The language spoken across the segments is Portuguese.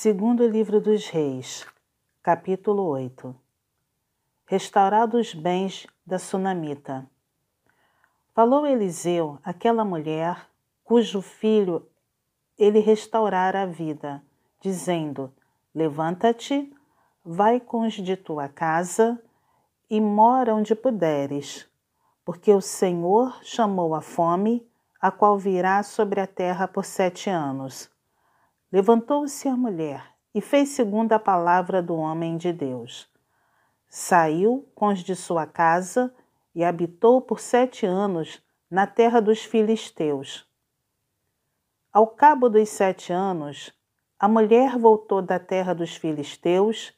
Segundo livro dos Reis, capítulo 8 Restaurados os bens da Sunamita. Falou Eliseu àquela mulher, cujo filho ele restaurara a vida, dizendo: Levanta-te, vai com os de tua casa e mora onde puderes, porque o Senhor chamou a fome, a qual virá sobre a terra por sete anos Levantou-se a mulher e fez segundo a palavra do homem de Deus. Saiu com os de sua casa e habitou por sete anos na terra dos filisteus. Ao cabo dos sete anos, a mulher voltou da terra dos filisteus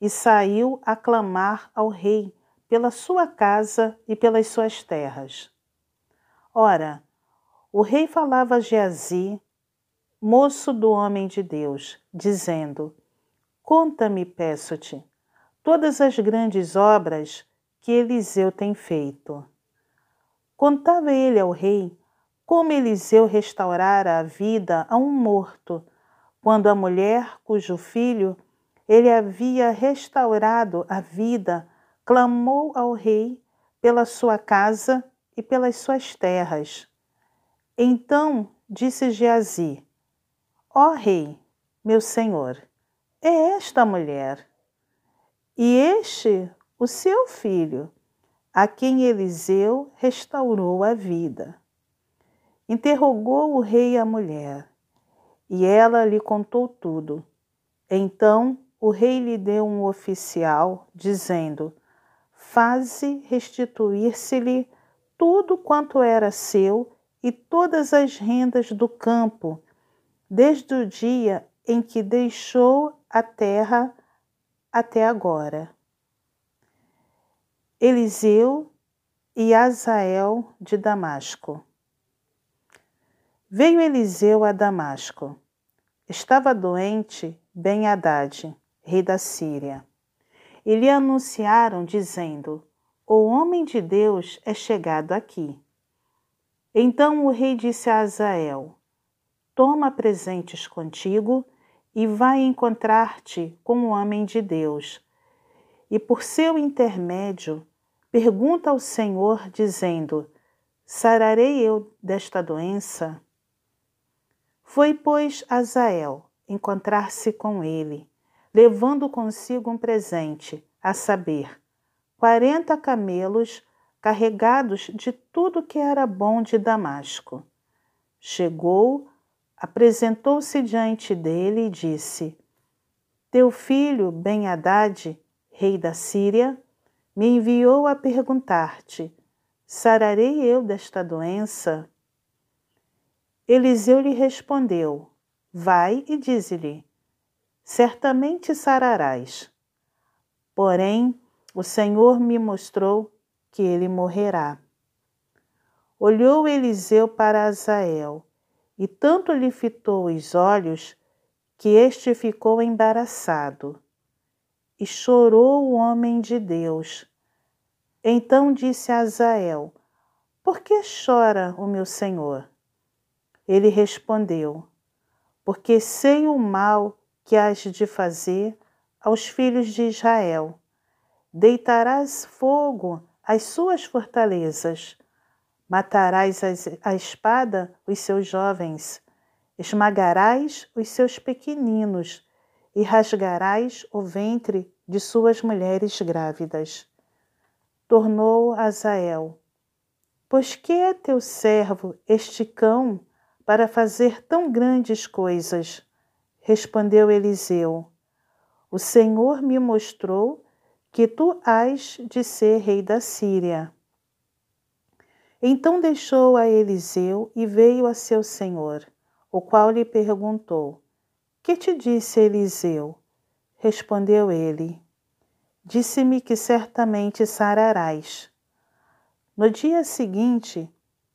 e saiu a clamar ao rei pela sua casa e pelas suas terras. Ora, o rei falava a Geazi, moço do homem de Deus, dizendo: Conta-me, peço-te, todas as grandes obras que Eliseu tem feito. Contava ele ao rei como Eliseu restaurara a vida a um morto, quando a mulher cujo filho ele havia restaurado a vida clamou ao rei pela sua casa e pelas suas terras. Então disse Geazi: Ó Rei, meu Senhor, é esta mulher, e este o seu filho, a quem Eliseu restaurou a vida. Interrogou o rei a mulher, e ela lhe contou tudo. Então o rei lhe deu um oficial, dizendo: Faze restituir-se-lhe tudo quanto era seu e todas as rendas do campo desde o dia em que deixou a terra até agora. Eliseu e Azael de Damasco. Veio Eliseu a Damasco. Estava doente Ben Haddad, rei da Síria. E lhe anunciaram, dizendo: O homem de Deus é chegado aqui. Então o rei disse a Azael: toma presentes contigo e vai encontrar-te com o homem de Deus. E por seu intermédio, pergunta ao Senhor, dizendo: Sararei eu desta doença? Foi, pois, Azael encontrar-se com ele, levando consigo um presente, a saber, quarenta camelos carregados de tudo que era bom de Damasco. Chegou apresentou-se diante dele e disse: Teu filho Ben-Hadad, rei da Síria, me enviou a perguntar-te: Sararei eu desta doença? Eliseu lhe respondeu: Vai e dize-lhe: Certamente sararás. Porém, o Senhor me mostrou que ele morrerá. Olhou Eliseu para Azael e tanto lhe fitou os olhos que este ficou embaraçado. E chorou o homem de Deus. Então disse a Azael: Por que chora o meu senhor? Ele respondeu: Porque sei o mal que has de fazer aos filhos de Israel. Deitarás fogo às suas fortalezas Matarás a espada os seus jovens, esmagarás os seus pequeninos e rasgarás o ventre de suas mulheres grávidas. Tornou Azael: Pois que é teu servo este cão para fazer tão grandes coisas? Respondeu Eliseu: O Senhor me mostrou que tu has de ser rei da Síria. Então deixou a Eliseu e veio a seu senhor, o qual lhe perguntou: Que te disse Eliseu? Respondeu ele: Disse-me que certamente sararás. No dia seguinte,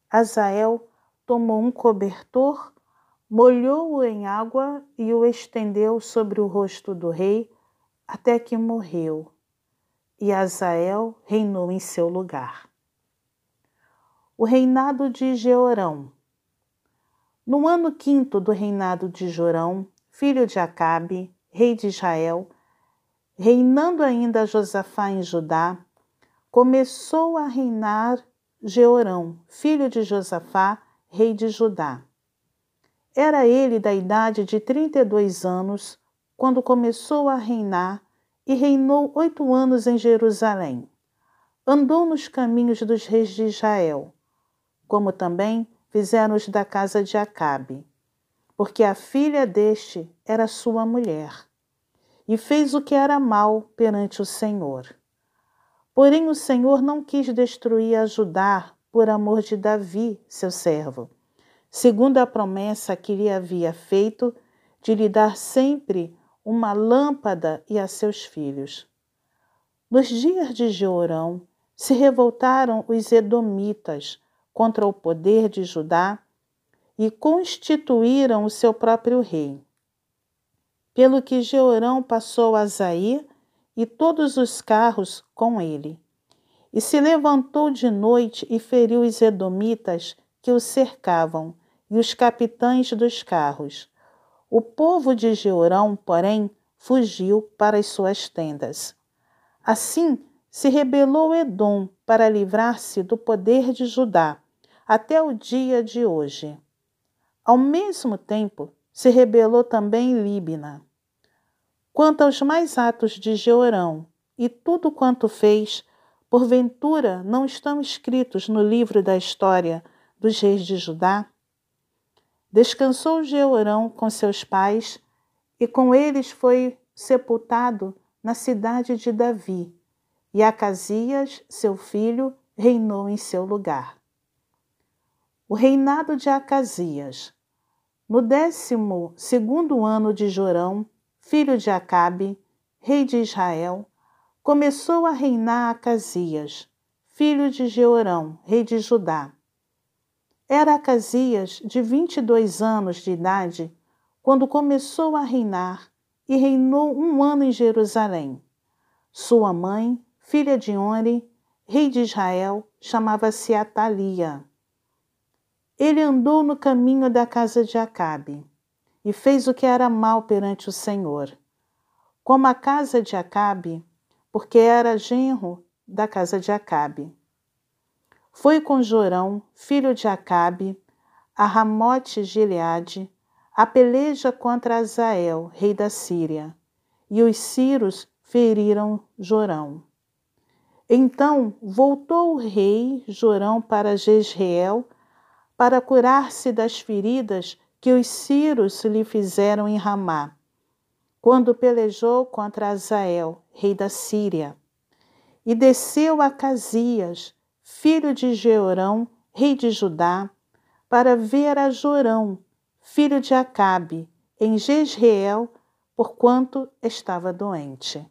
Azael tomou um cobertor, molhou-o em água e o estendeu sobre o rosto do rei até que morreu. E Azael reinou em seu lugar o reinado de Jeorão. No ano quinto do reinado de Jorão, filho de Acabe, rei de Israel, reinando ainda Josafá em Judá, começou a reinar Jeorão, filho de Josafá, rei de Judá. Era ele da idade de trinta e dois anos quando começou a reinar e reinou oito anos em Jerusalém. Andou nos caminhos dos reis de Israel, como também fizeram os da casa de Acabe, porque a filha deste era sua mulher, e fez o que era mal perante o Senhor. Porém, o Senhor não quis destruir a Judá por amor de Davi, seu servo, segundo a promessa que lhe havia feito de lhe dar sempre uma lâmpada e a seus filhos. Nos dias de Jeorão, se revoltaram os Edomitas contra o poder de Judá e constituíram o seu próprio rei. Pelo que Jeorão passou a Zair e todos os carros com ele. E se levantou de noite e feriu os Edomitas que o cercavam e os capitães dos carros. O povo de Jeorão, porém, fugiu para as suas tendas. Assim se rebelou Edom para livrar-se do poder de Judá, até o dia de hoje. Ao mesmo tempo, se rebelou também Líbina. Quanto aos mais atos de Jeorão e tudo quanto fez, porventura não estão escritos no livro da história dos reis de Judá? Descansou Jeorão com seus pais e com eles foi sepultado na cidade de Davi, e Acasias, seu filho, reinou em seu lugar. O reinado de Acasias. No décimo segundo ano de Jorão, filho de Acabe, rei de Israel, começou a reinar Acasias, filho de Jeorão, rei de Judá era Acasias de vinte e dois anos de idade quando começou a reinar e reinou um ano em Jerusalém. Sua mãe, filha de Onre, rei de Israel, chamava-se Atalia. Ele andou no caminho da casa de Acabe e fez o que era mal perante o Senhor, como a casa de Acabe, porque era genro da casa de Acabe. Foi com Jorão, filho de Acabe, a Ramote Gileade, a peleja contra Azael, rei da Síria, e os Círios feriram Jorão. Então voltou o rei Jorão para Jezreel para curar-se das feridas que os Círios lhe fizeram em Ramá, quando pelejou contra Azael, rei da Síria. E desceu a Casias, filho de Jeorão, rei de Judá, para ver a Jorão, filho de Acabe, em Jezreel, porquanto estava doente.